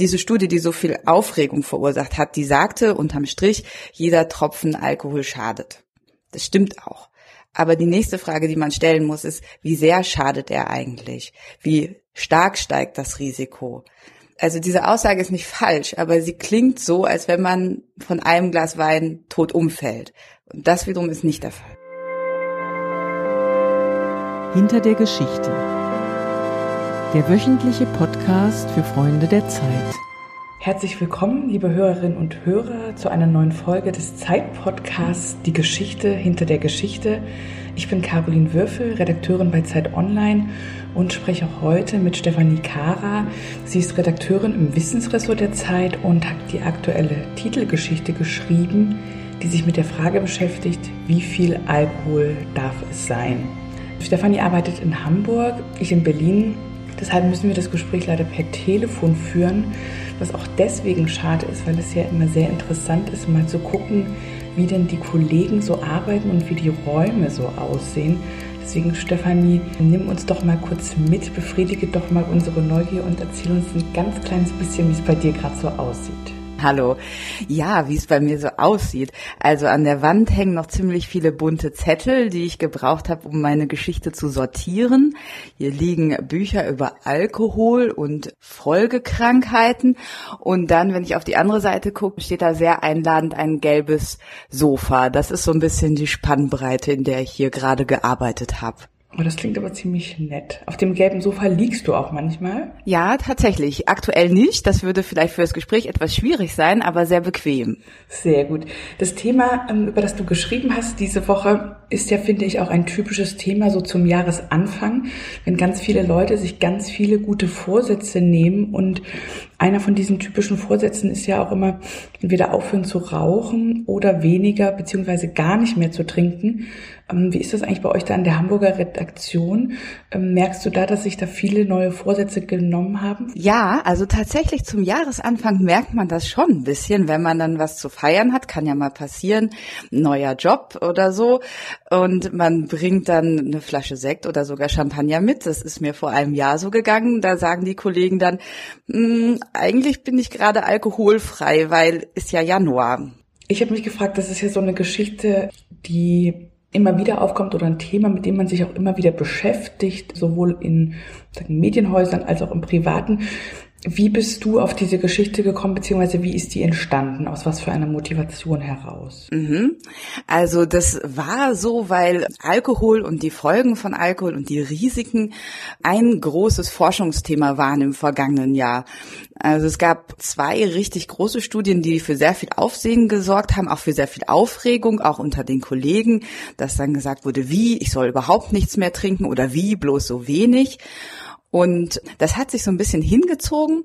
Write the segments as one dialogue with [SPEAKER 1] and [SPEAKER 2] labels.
[SPEAKER 1] diese Studie, die so viel Aufregung verursacht hat, die sagte unterm Strich, jeder Tropfen Alkohol schadet. Das stimmt auch. Aber die nächste Frage, die man stellen muss, ist, wie sehr schadet er eigentlich? Wie stark steigt das Risiko? Also diese Aussage ist nicht falsch, aber sie klingt so, als wenn man von einem Glas Wein tot umfällt. Und das wiederum ist nicht der Fall.
[SPEAKER 2] Hinter der Geschichte. Der wöchentliche Podcast für Freunde der Zeit.
[SPEAKER 3] Herzlich willkommen, liebe Hörerinnen und Hörer, zu einer neuen Folge des Zeit-Podcasts Die Geschichte hinter der Geschichte. Ich bin Caroline Würfel, Redakteurin bei Zeit Online und spreche heute mit Stefanie Kara. Sie ist Redakteurin im Wissensressort der Zeit und hat die aktuelle Titelgeschichte geschrieben, die sich mit der Frage beschäftigt, wie viel Alkohol darf es sein? Stefanie arbeitet in Hamburg, ich in Berlin. Deshalb müssen wir das Gespräch leider per Telefon führen was auch deswegen schade ist, weil es ja immer sehr interessant ist, mal zu gucken, wie denn die Kollegen so arbeiten und wie die Räume so aussehen. Deswegen, Stefanie, nimm uns doch mal kurz mit, befriedige doch mal unsere Neugier und erzähl uns ein ganz kleines bisschen, wie es bei dir gerade so aussieht.
[SPEAKER 1] Hallo. Ja, wie es bei mir so aussieht. Also an der Wand hängen noch ziemlich viele bunte Zettel, die ich gebraucht habe, um meine Geschichte zu sortieren. Hier liegen Bücher über Alkohol und Folgekrankheiten. Und dann, wenn ich auf die andere Seite gucke, steht da sehr einladend ein gelbes Sofa. Das ist so ein bisschen die Spannbreite, in der ich hier gerade gearbeitet habe.
[SPEAKER 3] Oh, das klingt aber ziemlich nett. Auf dem gelben Sofa liegst du auch manchmal?
[SPEAKER 1] Ja, tatsächlich. Aktuell nicht. Das würde vielleicht für das Gespräch etwas schwierig sein, aber sehr bequem.
[SPEAKER 3] Sehr gut. Das Thema, ähm, über das du geschrieben hast diese Woche, ist ja, finde ich, auch ein typisches Thema so zum Jahresanfang, wenn ganz viele Leute sich ganz viele gute Vorsätze nehmen und einer von diesen typischen Vorsätzen ist ja auch immer entweder aufhören zu rauchen oder weniger beziehungsweise gar nicht mehr zu trinken. Ähm, wie ist das eigentlich bei euch da an der Hamburger Redaktion? Ähm, merkst du da, dass sich da viele neue Vorsätze genommen haben?
[SPEAKER 1] Ja, also tatsächlich zum Jahresanfang merkt man das schon ein bisschen, wenn man dann was zu feiern hat, kann ja mal passieren, neuer Job oder so und man bringt dann eine Flasche Sekt oder sogar Champagner mit. Das ist mir vor einem Jahr so gegangen. Da sagen die Kollegen dann, hm, eigentlich bin ich gerade alkoholfrei, weil ist ja Januar.
[SPEAKER 3] Ich habe mich gefragt, das ist ja so eine Geschichte, die immer wieder aufkommt oder ein Thema, mit dem man sich auch immer wieder beschäftigt, sowohl in sagen, Medienhäusern als auch im Privaten. Wie bist du auf diese Geschichte gekommen, beziehungsweise wie ist die entstanden? Aus was für einer Motivation heraus?
[SPEAKER 1] Mhm. Also das war so, weil Alkohol und die Folgen von Alkohol und die Risiken ein großes Forschungsthema waren im vergangenen Jahr. Also es gab zwei richtig große Studien, die für sehr viel Aufsehen gesorgt haben, auch für sehr viel Aufregung, auch unter den Kollegen, dass dann gesagt wurde, wie, ich soll überhaupt nichts mehr trinken oder wie, bloß so wenig. Und das hat sich so ein bisschen hingezogen.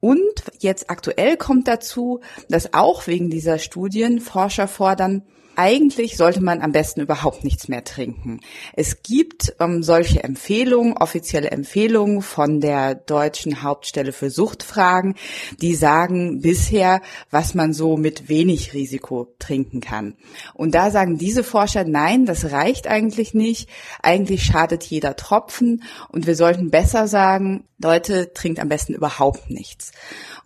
[SPEAKER 1] Und jetzt aktuell kommt dazu, dass auch wegen dieser Studien Forscher fordern, eigentlich sollte man am besten überhaupt nichts mehr trinken. Es gibt ähm, solche Empfehlungen, offizielle Empfehlungen von der deutschen Hauptstelle für Suchtfragen, die sagen bisher, was man so mit wenig Risiko trinken kann. Und da sagen diese Forscher, nein, das reicht eigentlich nicht. Eigentlich schadet jeder Tropfen und wir sollten besser sagen, Leute, trinkt am besten überhaupt nichts.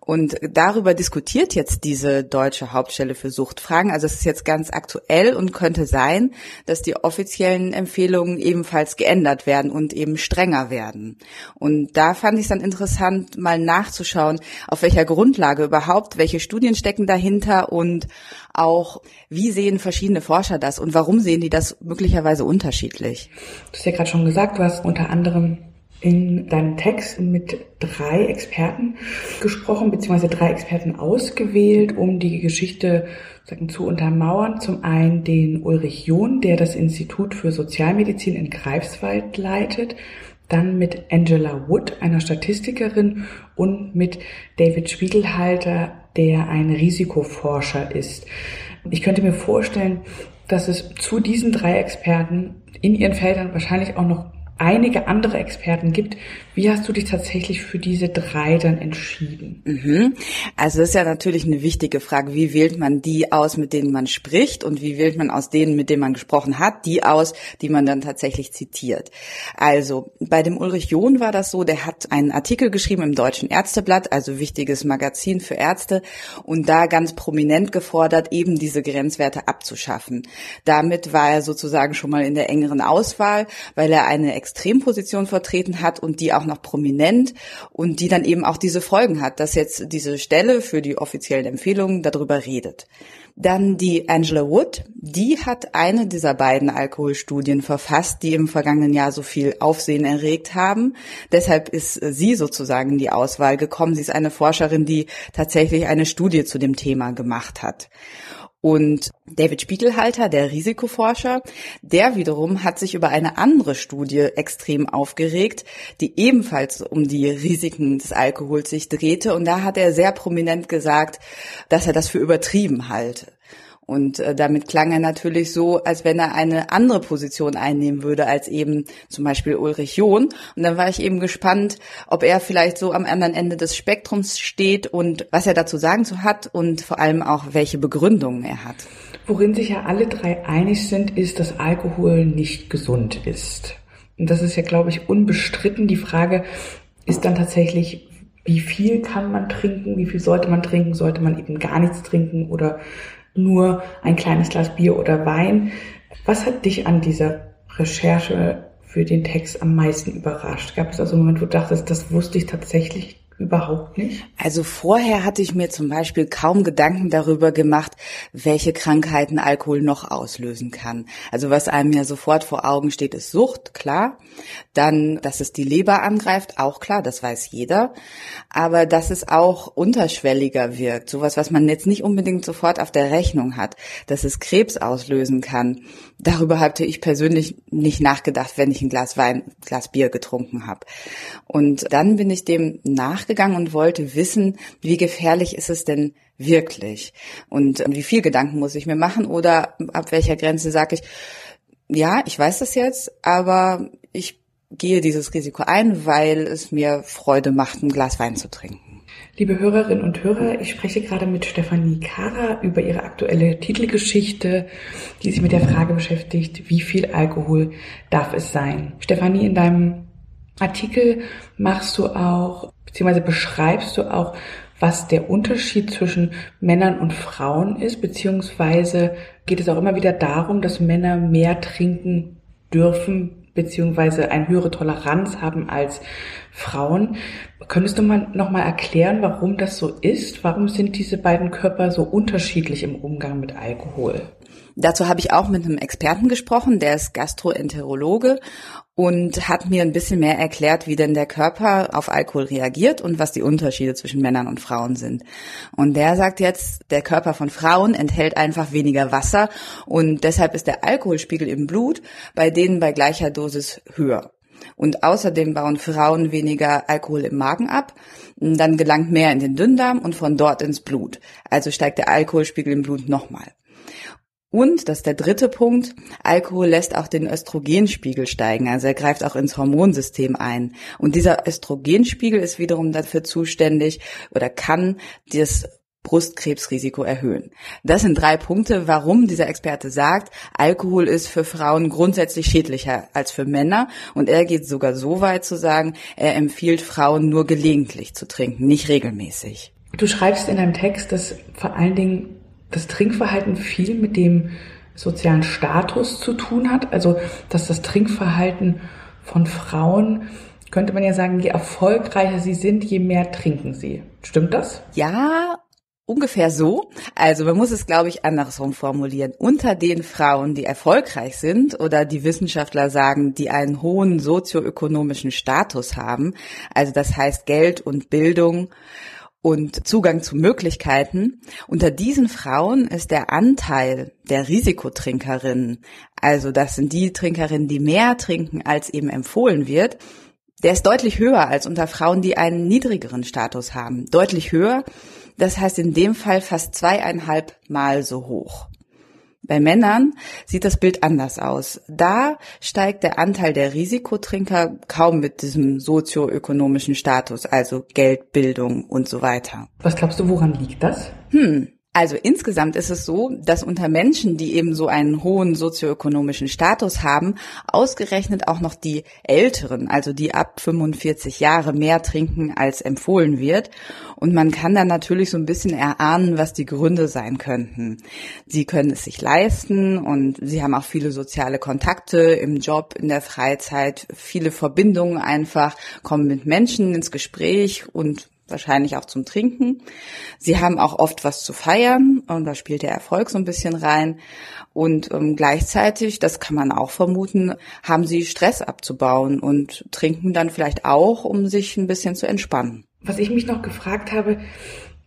[SPEAKER 1] Und darüber diskutiert jetzt diese deutsche Hauptstelle für Suchtfragen. Also es ist jetzt ganz aktuell und könnte sein, dass die offiziellen Empfehlungen ebenfalls geändert werden und eben strenger werden. Und da fand ich es dann interessant, mal nachzuschauen, auf welcher Grundlage überhaupt, welche Studien stecken dahinter und auch, wie sehen verschiedene Forscher das und warum sehen die das möglicherweise unterschiedlich?
[SPEAKER 3] Du hast ja gerade schon gesagt, du hast unter anderem in deinem Text mit drei Experten gesprochen, beziehungsweise drei Experten ausgewählt, um die Geschichte sagen, zu untermauern. Zum einen den Ulrich John, der das Institut für Sozialmedizin in Greifswald leitet, dann mit Angela Wood, einer Statistikerin, und mit David Spiegelhalter, der ein Risikoforscher ist. Ich könnte mir vorstellen, dass es zu diesen drei Experten in ihren Feldern wahrscheinlich auch noch einige andere Experten gibt. Wie hast du dich tatsächlich für diese drei dann entschieden?
[SPEAKER 1] Mhm. Also das ist ja natürlich eine wichtige Frage. Wie wählt man die aus, mit denen man spricht und wie wählt man aus denen, mit denen man gesprochen hat, die aus, die man dann tatsächlich zitiert? Also bei dem Ulrich John war das so, der hat einen Artikel geschrieben im Deutschen Ärzteblatt, also wichtiges Magazin für Ärzte und da ganz prominent gefordert, eben diese Grenzwerte abzuschaffen. Damit war er sozusagen schon mal in der engeren Auswahl, weil er eine Extremposition vertreten hat und die auch noch prominent und die dann eben auch diese Folgen hat, dass jetzt diese Stelle für die offiziellen Empfehlungen darüber redet. Dann die Angela Wood, die hat eine dieser beiden Alkoholstudien verfasst, die im vergangenen Jahr so viel Aufsehen erregt haben. Deshalb ist sie sozusagen in die Auswahl gekommen. Sie ist eine Forscherin, die tatsächlich eine Studie zu dem Thema gemacht hat. Und David Spiegelhalter, der Risikoforscher, der wiederum hat sich über eine andere Studie extrem aufgeregt, die ebenfalls um die Risiken des Alkohols sich drehte. Und da hat er sehr prominent gesagt, dass er das für übertrieben halte. Und äh, damit klang er natürlich so, als wenn er eine andere Position einnehmen würde als eben zum Beispiel Ulrich John. Und dann war ich eben gespannt, ob er vielleicht so am anderen Ende des Spektrums steht und was er dazu sagen zu hat und vor allem auch welche Begründungen er hat.
[SPEAKER 3] Worin sich ja alle drei einig sind, ist, dass Alkohol nicht gesund ist. Und das ist ja, glaube ich, unbestritten. Die Frage ist dann tatsächlich, wie viel kann man trinken, wie viel sollte man trinken, sollte man eben gar nichts trinken oder nur ein kleines Glas Bier oder Wein. Was hat dich an dieser Recherche für den Text am meisten überrascht? Gab es also einen Moment, wo du dachtest, das wusste ich tatsächlich überhaupt nicht?
[SPEAKER 1] Also vorher hatte ich mir zum Beispiel kaum Gedanken darüber gemacht, welche Krankheiten Alkohol noch auslösen kann. Also was einem ja sofort vor Augen steht, ist Sucht, klar. Dann, dass es die Leber angreift, auch klar, das weiß jeder. Aber dass es auch unterschwelliger wirkt, sowas, was man jetzt nicht unbedingt sofort auf der Rechnung hat, dass es Krebs auslösen kann. Darüber hatte ich persönlich nicht nachgedacht, wenn ich ein Glas Wein, ein Glas Bier getrunken habe. Und dann bin ich dem nach gegangen und wollte wissen, wie gefährlich ist es denn wirklich und wie viel Gedanken muss ich mir machen oder ab welcher Grenze sage ich, ja, ich weiß das jetzt, aber ich gehe dieses Risiko ein, weil es mir Freude macht, ein Glas Wein zu trinken.
[SPEAKER 3] Liebe Hörerinnen und Hörer, ich spreche gerade mit Stefanie Kara über ihre aktuelle Titelgeschichte, die sich mit der Frage beschäftigt, wie viel Alkohol darf es sein? Stefanie, in deinem Artikel machst du auch beziehungsweise beschreibst du auch, was der Unterschied zwischen Männern und Frauen ist, beziehungsweise geht es auch immer wieder darum, dass Männer mehr trinken dürfen, beziehungsweise eine höhere Toleranz haben als Frauen. Könntest du mal nochmal erklären, warum das so ist? Warum sind diese beiden Körper so unterschiedlich im Umgang mit Alkohol?
[SPEAKER 1] Dazu habe ich auch mit einem Experten gesprochen, der ist Gastroenterologe und hat mir ein bisschen mehr erklärt, wie denn der Körper auf Alkohol reagiert und was die Unterschiede zwischen Männern und Frauen sind. Und der sagt jetzt, der Körper von Frauen enthält einfach weniger Wasser und deshalb ist der Alkoholspiegel im Blut bei denen bei gleicher Dosis höher. Und außerdem bauen Frauen weniger Alkohol im Magen ab. Dann gelangt mehr in den Dünndarm und von dort ins Blut. Also steigt der Alkoholspiegel im Blut nochmal. Und, das ist der dritte Punkt, Alkohol lässt auch den Östrogenspiegel steigen, also er greift auch ins Hormonsystem ein. Und dieser Östrogenspiegel ist wiederum dafür zuständig oder kann das Brustkrebsrisiko erhöhen. Das sind drei Punkte, warum dieser Experte sagt, Alkohol ist für Frauen grundsätzlich schädlicher als für Männer. Und er geht sogar so weit zu sagen, er empfiehlt Frauen nur gelegentlich zu trinken, nicht regelmäßig.
[SPEAKER 3] Du schreibst in deinem Text, dass vor allen Dingen das Trinkverhalten viel mit dem sozialen Status zu tun hat. Also, dass das Trinkverhalten von Frauen, könnte man ja sagen, je erfolgreicher sie sind, je mehr trinken sie. Stimmt das?
[SPEAKER 1] Ja, ungefähr so. Also man muss es, glaube ich, andersrum formulieren. Unter den Frauen, die erfolgreich sind oder die Wissenschaftler sagen, die einen hohen sozioökonomischen Status haben, also das heißt Geld und Bildung, und Zugang zu Möglichkeiten. Unter diesen Frauen ist der Anteil der Risikotrinkerinnen, also das sind die Trinkerinnen, die mehr trinken, als eben empfohlen wird, der ist deutlich höher als unter Frauen, die einen niedrigeren Status haben. Deutlich höher, das heißt in dem Fall fast zweieinhalb Mal so hoch. Bei Männern sieht das Bild anders aus. Da steigt der Anteil der Risikotrinker kaum mit diesem sozioökonomischen Status, also Geld, Bildung und so weiter.
[SPEAKER 3] Was glaubst du, woran liegt das?
[SPEAKER 1] Hm, also insgesamt ist es so, dass unter Menschen, die eben so einen hohen sozioökonomischen Status haben, ausgerechnet auch noch die Älteren, also die ab 45 Jahre mehr trinken, als empfohlen wird. Und man kann dann natürlich so ein bisschen erahnen, was die Gründe sein könnten. Sie können es sich leisten und sie haben auch viele soziale Kontakte im Job, in der Freizeit, viele Verbindungen einfach, kommen mit Menschen ins Gespräch und wahrscheinlich auch zum Trinken. Sie haben auch oft was zu feiern und da spielt der Erfolg so ein bisschen rein. Und ähm, gleichzeitig, das kann man auch vermuten, haben sie Stress abzubauen und trinken dann vielleicht auch, um sich ein bisschen zu entspannen.
[SPEAKER 3] Was ich mich noch gefragt habe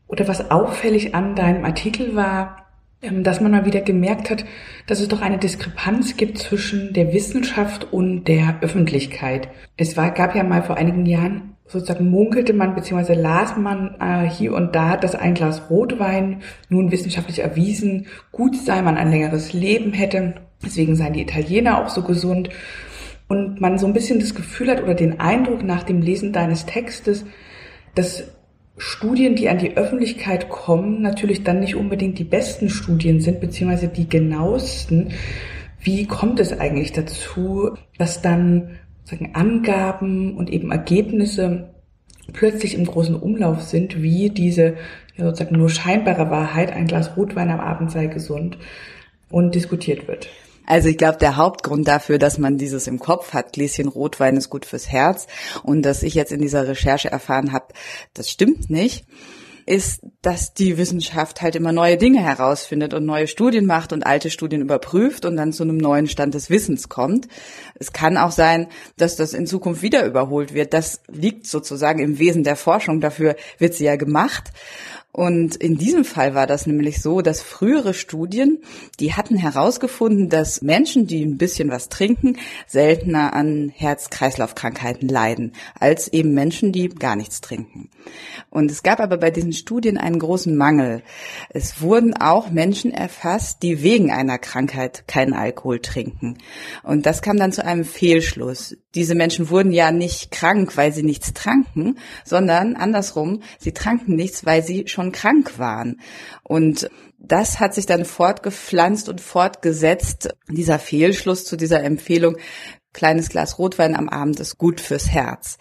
[SPEAKER 3] oder was auffällig an deinem Artikel war, ähm, dass man mal wieder gemerkt hat, dass es doch eine Diskrepanz gibt zwischen der Wissenschaft und der Öffentlichkeit. Es war, gab ja mal vor einigen Jahren sozusagen munkelte man bzw. las man äh, hier und da, dass ein Glas Rotwein nun wissenschaftlich erwiesen gut sei, man ein längeres Leben hätte. Deswegen seien die Italiener auch so gesund. Und man so ein bisschen das Gefühl hat oder den Eindruck nach dem Lesen deines Textes, dass Studien, die an die Öffentlichkeit kommen, natürlich dann nicht unbedingt die besten Studien sind, beziehungsweise die genauesten. Wie kommt es eigentlich dazu, dass dann sagen, Angaben und eben Ergebnisse plötzlich im großen Umlauf sind, wie diese ja, sozusagen nur scheinbare Wahrheit, ein Glas Rotwein am Abend sei gesund und diskutiert wird.
[SPEAKER 1] Also ich glaube, der Hauptgrund dafür, dass man dieses im Kopf hat, Gläschen Rotwein ist gut fürs Herz und dass ich jetzt in dieser Recherche erfahren habe, das stimmt nicht ist, dass die Wissenschaft halt immer neue Dinge herausfindet und neue Studien macht und alte Studien überprüft und dann zu einem neuen Stand des Wissens kommt. Es kann auch sein, dass das in Zukunft wieder überholt wird. Das liegt sozusagen im Wesen der Forschung. Dafür wird sie ja gemacht. Und in diesem Fall war das nämlich so, dass frühere Studien, die hatten herausgefunden, dass Menschen, die ein bisschen was trinken, seltener an Herz-Kreislauf-Krankheiten leiden, als eben Menschen, die gar nichts trinken. Und es gab aber bei diesen Studien einen großen Mangel. Es wurden auch Menschen erfasst, die wegen einer Krankheit keinen Alkohol trinken. Und das kam dann zu einem Fehlschluss. Diese Menschen wurden ja nicht krank, weil sie nichts tranken, sondern andersrum, sie tranken nichts, weil sie schon schon krank waren. Und das hat sich dann fortgepflanzt und fortgesetzt. Dieser Fehlschluss zu dieser Empfehlung, kleines Glas Rotwein am Abend ist gut fürs Herz.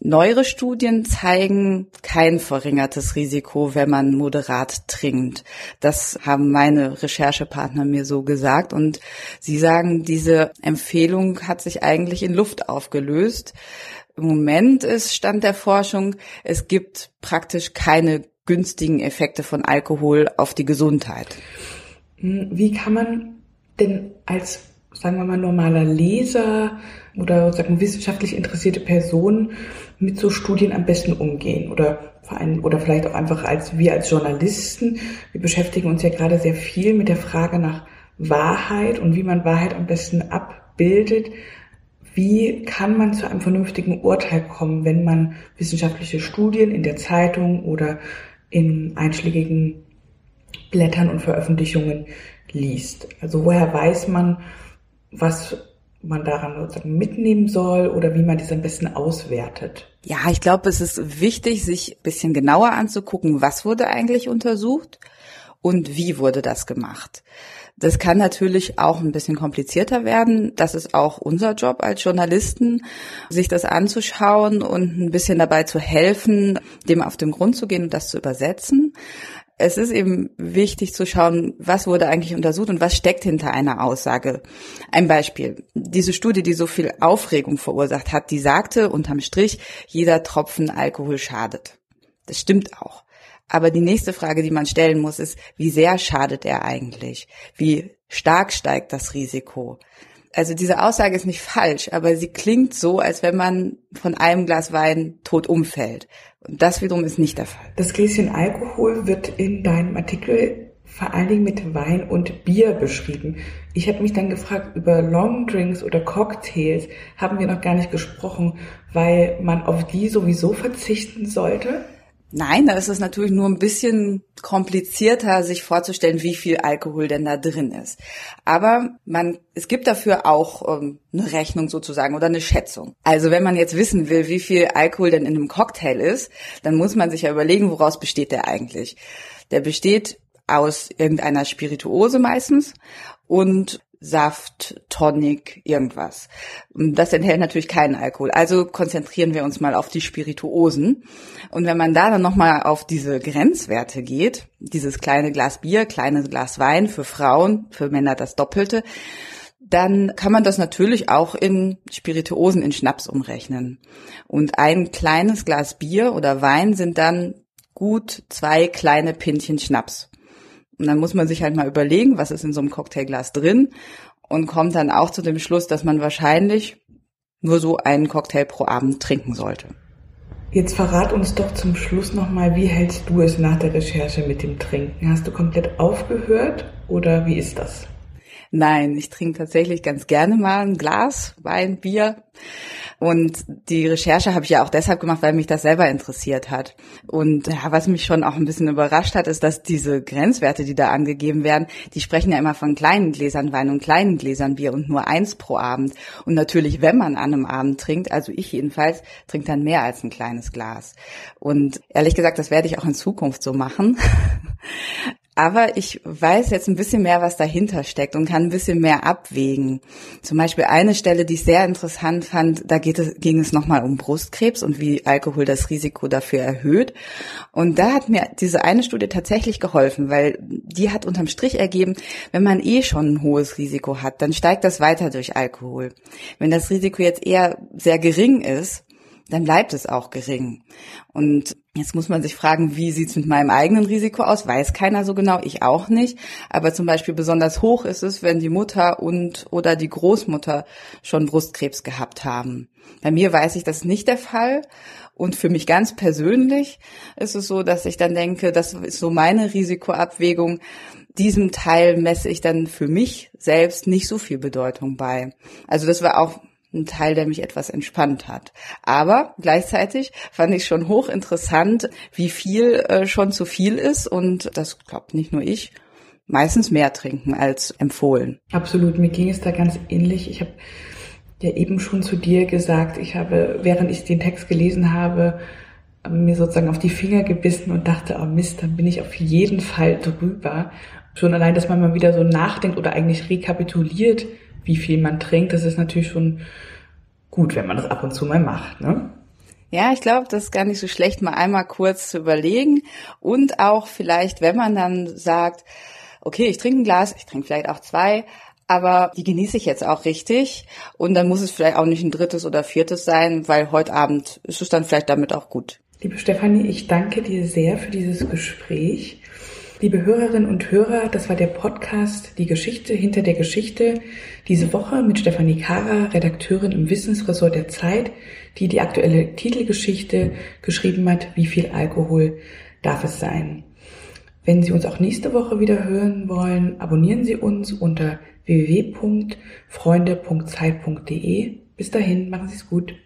[SPEAKER 1] Neuere Studien zeigen kein verringertes Risiko, wenn man moderat trinkt. Das haben meine Recherchepartner mir so gesagt und sie sagen, diese Empfehlung hat sich eigentlich in Luft aufgelöst. Im Moment ist Stand der Forschung, es gibt praktisch keine günstigen Effekte von Alkohol auf die Gesundheit.
[SPEAKER 3] Hm, wie kann man denn als, sagen wir mal, normaler Leser oder sagen wissenschaftlich interessierte Person mit so Studien am besten umgehen oder vor allem, oder vielleicht auch einfach als wir als Journalisten. Wir beschäftigen uns ja gerade sehr viel mit der Frage nach Wahrheit und wie man Wahrheit am besten abbildet. Wie kann man zu einem vernünftigen Urteil kommen, wenn man wissenschaftliche Studien in der Zeitung oder in einschlägigen Blättern und Veröffentlichungen liest. Also woher weiß man, was man daran sozusagen mitnehmen soll oder wie man das am besten auswertet?
[SPEAKER 1] Ja, ich glaube, es ist wichtig, sich ein bisschen genauer anzugucken, was wurde eigentlich untersucht und wie wurde das gemacht. Das kann natürlich auch ein bisschen komplizierter werden. Das ist auch unser Job als Journalisten, sich das anzuschauen und ein bisschen dabei zu helfen, dem auf den Grund zu gehen und das zu übersetzen. Es ist eben wichtig zu schauen, was wurde eigentlich untersucht und was steckt hinter einer Aussage. Ein Beispiel. Diese Studie, die so viel Aufregung verursacht hat, die sagte unterm Strich, jeder Tropfen Alkohol schadet. Das stimmt auch. Aber die nächste Frage, die man stellen muss, ist, wie sehr schadet er eigentlich? Wie stark steigt das Risiko? Also diese Aussage ist nicht falsch, aber sie klingt so, als wenn man von einem Glas Wein tot umfällt. Und das wiederum ist nicht der Fall.
[SPEAKER 3] Das Gläschen Alkohol wird in deinem Artikel vor allen Dingen mit Wein und Bier beschrieben. Ich habe mich dann gefragt, über Longdrinks oder Cocktails haben wir noch gar nicht gesprochen, weil man auf die sowieso verzichten sollte.
[SPEAKER 1] Nein, da ist es natürlich nur ein bisschen komplizierter, sich vorzustellen, wie viel Alkohol denn da drin ist. Aber man, es gibt dafür auch ähm, eine Rechnung sozusagen oder eine Schätzung. Also wenn man jetzt wissen will, wie viel Alkohol denn in einem Cocktail ist, dann muss man sich ja überlegen, woraus besteht der eigentlich. Der besteht aus irgendeiner Spirituose meistens und Saft, Tonic, irgendwas. Das enthält natürlich keinen Alkohol. Also konzentrieren wir uns mal auf die Spirituosen. Und wenn man da dann nochmal auf diese Grenzwerte geht, dieses kleine Glas Bier, kleines Glas Wein für Frauen, für Männer das Doppelte, dann kann man das natürlich auch in Spirituosen, in Schnaps umrechnen. Und ein kleines Glas Bier oder Wein sind dann gut zwei kleine Pintchen Schnaps. Und dann muss man sich halt mal überlegen, was ist in so einem Cocktailglas drin und kommt dann auch zu dem Schluss, dass man wahrscheinlich nur so einen Cocktail pro Abend trinken sollte.
[SPEAKER 3] Jetzt verrat uns doch zum Schluss nochmal, wie hältst du es nach der Recherche mit dem Trinken? Hast du komplett aufgehört oder wie ist das?
[SPEAKER 1] Nein, ich trinke tatsächlich ganz gerne mal ein Glas Wein, Bier. Und die Recherche habe ich ja auch deshalb gemacht, weil mich das selber interessiert hat. Und ja, was mich schon auch ein bisschen überrascht hat, ist, dass diese Grenzwerte, die da angegeben werden, die sprechen ja immer von kleinen Gläsern Wein und kleinen Gläsern Bier und nur eins pro Abend. Und natürlich, wenn man an einem Abend trinkt, also ich jedenfalls, trinkt dann mehr als ein kleines Glas. Und ehrlich gesagt, das werde ich auch in Zukunft so machen. Aber ich weiß jetzt ein bisschen mehr, was dahinter steckt und kann ein bisschen mehr abwägen. Zum Beispiel eine Stelle, die ich sehr interessant fand, da geht es, ging es nochmal um Brustkrebs und wie Alkohol das Risiko dafür erhöht. Und da hat mir diese eine Studie tatsächlich geholfen, weil die hat unterm Strich ergeben, wenn man eh schon ein hohes Risiko hat, dann steigt das weiter durch Alkohol. Wenn das Risiko jetzt eher sehr gering ist, dann bleibt es auch gering. Und jetzt muss man sich fragen, wie sieht's mit meinem eigenen Risiko aus? Weiß keiner so genau, ich auch nicht. Aber zum Beispiel besonders hoch ist es, wenn die Mutter und oder die Großmutter schon Brustkrebs gehabt haben. Bei mir weiß ich, das ist nicht der Fall. Und für mich ganz persönlich ist es so, dass ich dann denke, das ist so meine Risikoabwägung. Diesem Teil messe ich dann für mich selbst nicht so viel Bedeutung bei. Also das war auch ein Teil, der mich etwas entspannt hat. Aber gleichzeitig fand ich schon hochinteressant, wie viel äh, schon zu viel ist und das glaubt nicht nur ich, meistens mehr trinken als empfohlen.
[SPEAKER 3] Absolut, mir ging es da ganz ähnlich. Ich habe ja eben schon zu dir gesagt, ich habe, während ich den Text gelesen habe, mir sozusagen auf die Finger gebissen und dachte, oh Mist, dann bin ich auf jeden Fall drüber. Schon allein, dass man mal wieder so nachdenkt oder eigentlich rekapituliert, wie viel man trinkt, das ist natürlich schon gut, wenn man das ab und zu mal macht, ne?
[SPEAKER 1] Ja, ich glaube, das ist gar nicht so schlecht, mal einmal kurz zu überlegen und auch vielleicht, wenn man dann sagt, okay, ich trinke ein Glas, ich trinke vielleicht auch zwei, aber die genieße ich jetzt auch richtig und dann muss es vielleicht auch nicht ein drittes oder viertes sein, weil heute Abend ist es dann vielleicht damit auch gut.
[SPEAKER 3] Liebe Stefanie, ich danke dir sehr für dieses Gespräch. Liebe Hörerinnen und Hörer, das war der Podcast Die Geschichte hinter der Geschichte. Diese Woche mit Stefanie Kara, Redakteurin im Wissensressort der Zeit, die die aktuelle Titelgeschichte geschrieben hat, wie viel Alkohol darf es sein. Wenn Sie uns auch nächste Woche wieder hören wollen, abonnieren Sie uns unter www.freunde.zeit.de. Bis dahin, machen Sie es gut.